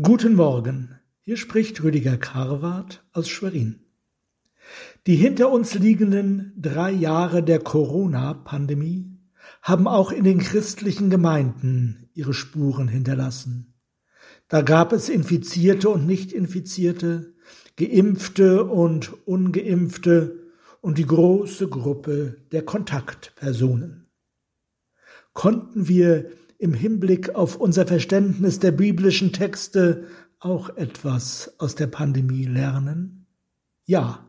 Guten Morgen, hier spricht Rüdiger Karwart aus Schwerin. Die hinter uns liegenden drei Jahre der Corona-Pandemie haben auch in den christlichen Gemeinden ihre Spuren hinterlassen. Da gab es Infizierte und Nicht-Infizierte, Geimpfte und Ungeimpfte und die große Gruppe der Kontaktpersonen. Konnten wir im Hinblick auf unser Verständnis der biblischen Texte auch etwas aus der Pandemie lernen? Ja.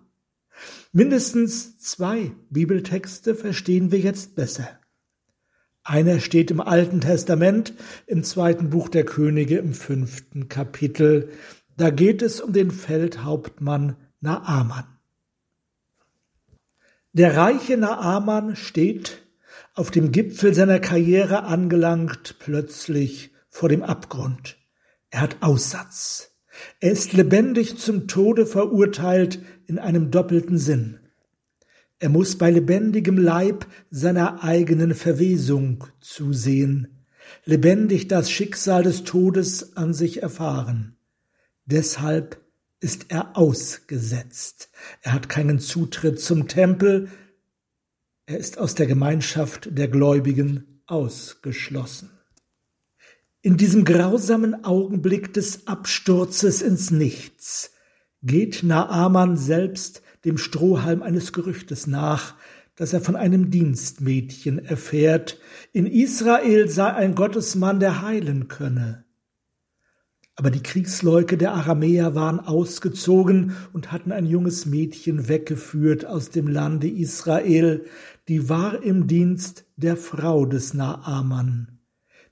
Mindestens zwei Bibeltexte verstehen wir jetzt besser. Einer steht im Alten Testament, im zweiten Buch der Könige im fünften Kapitel. Da geht es um den Feldhauptmann Naaman. Der reiche Naaman steht auf dem Gipfel seiner Karriere angelangt, plötzlich vor dem Abgrund. Er hat Aussatz. Er ist lebendig zum Tode verurteilt in einem doppelten Sinn. Er muss bei lebendigem Leib seiner eigenen Verwesung zusehen, lebendig das Schicksal des Todes an sich erfahren. Deshalb ist er ausgesetzt. Er hat keinen Zutritt zum Tempel, er ist aus der Gemeinschaft der Gläubigen ausgeschlossen. In diesem grausamen Augenblick des Absturzes ins Nichts geht Naaman selbst dem Strohhalm eines Gerüchtes nach, das er von einem Dienstmädchen erfährt, in Israel sei ein Gottesmann, der heilen könne. Aber die Kriegsleuke der Aramäer waren ausgezogen und hatten ein junges Mädchen weggeführt aus dem Lande Israel, die war im Dienst der Frau des Naaman.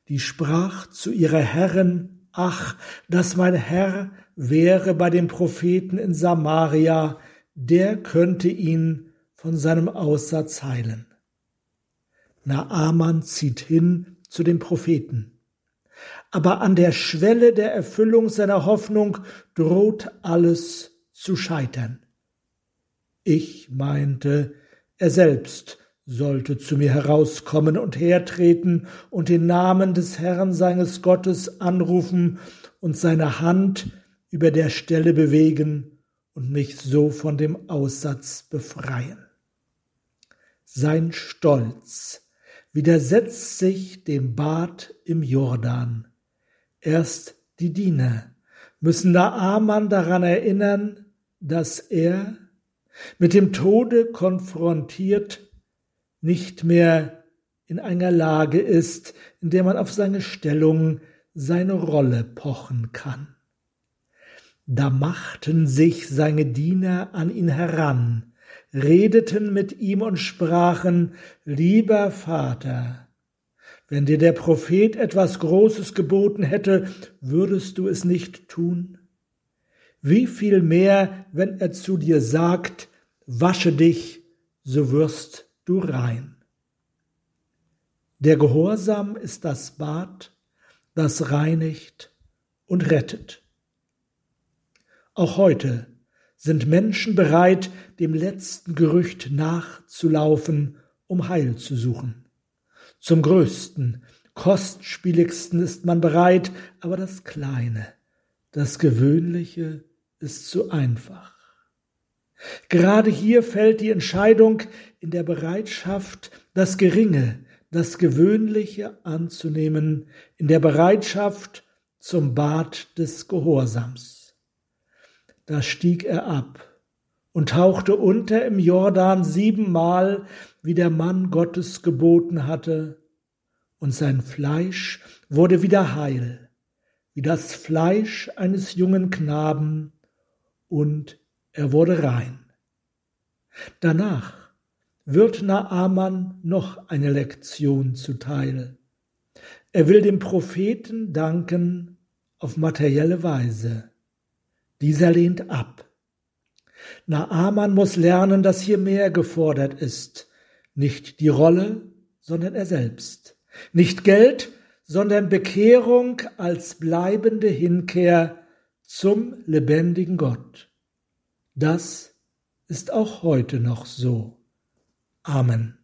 Die sprach zu ihrer Herrin, ach, dass mein Herr wäre bei dem Propheten in Samaria, der könnte ihn von seinem Aussatz heilen. Naaman zieht hin zu dem Propheten aber an der Schwelle der Erfüllung seiner Hoffnung droht alles zu scheitern. Ich meinte, er selbst sollte zu mir herauskommen und hertreten und den Namen des Herrn seines Gottes anrufen und seine Hand über der Stelle bewegen und mich so von dem Aussatz befreien. Sein Stolz widersetzt sich dem Bad im Jordan. Erst die Diener müssen Naaman daran erinnern, dass er, mit dem Tode konfrontiert, nicht mehr in einer Lage ist, in der man auf seine Stellung, seine Rolle pochen kann. Da machten sich seine Diener an ihn heran, redeten mit ihm und sprachen, Lieber Vater, wenn dir der Prophet etwas Großes geboten hätte, würdest du es nicht tun? Wie viel mehr, wenn er zu dir sagt, wasche dich, so wirst du rein. Der Gehorsam ist das Bad, das reinigt und rettet. Auch heute sind Menschen bereit, dem letzten Gerücht nachzulaufen, um Heil zu suchen. Zum größten, kostspieligsten ist man bereit, aber das Kleine, das Gewöhnliche ist zu einfach. Gerade hier fällt die Entscheidung in der Bereitschaft, das Geringe, das Gewöhnliche anzunehmen, in der Bereitschaft zum Bad des Gehorsams. Da stieg er ab und tauchte unter im Jordan siebenmal, wie der Mann Gottes geboten hatte, und sein Fleisch wurde wieder heil, wie das Fleisch eines jungen Knaben, und er wurde rein. Danach wird Naaman noch eine Lektion zuteil. Er will dem Propheten danken auf materielle Weise. Dieser lehnt ab. Naaman muss lernen, dass hier mehr gefordert ist. Nicht die Rolle, sondern er selbst. Nicht Geld, sondern Bekehrung als bleibende Hinkehr zum lebendigen Gott. Das ist auch heute noch so. Amen.